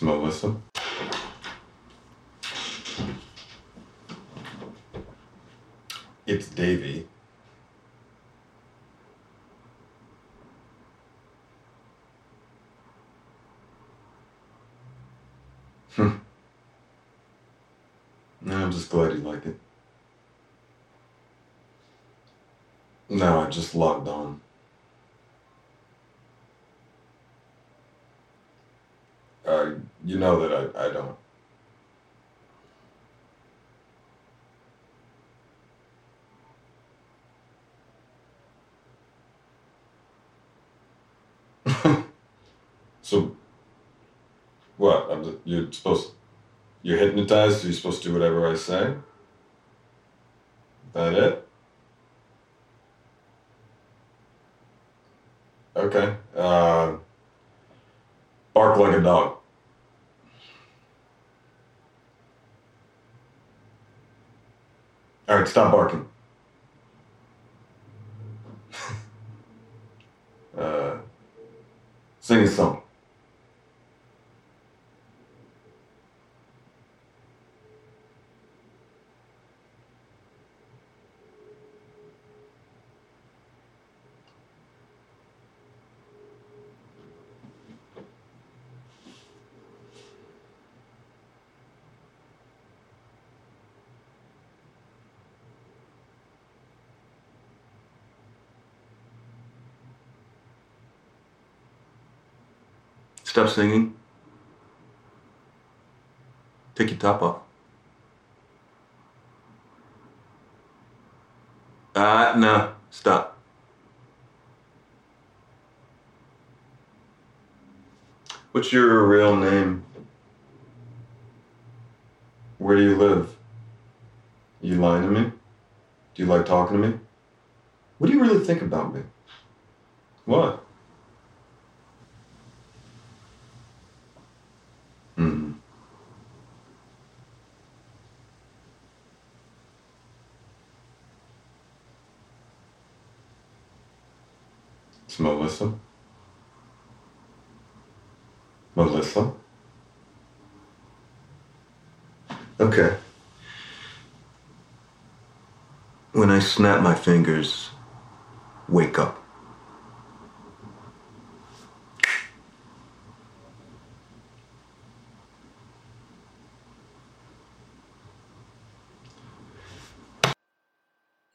It's Melissa. It's Davy. Hmm. I'm just glad you like it. No, I just logged on. Uh, you know that I, I don't. so, what? I'm, you're supposed. You're hypnotized. You're supposed to do whatever I say. That it? Okay. Uh, bark like a dog. All right, stop barking. uh, sing a song. Stop singing. Take your top off. Uh, no, stop. What's your real name? Where do you live? You lying to me? Do you like talking to me? What do you really think about me? What? Melissa. Melissa? Okay. When I snap my fingers, wake up.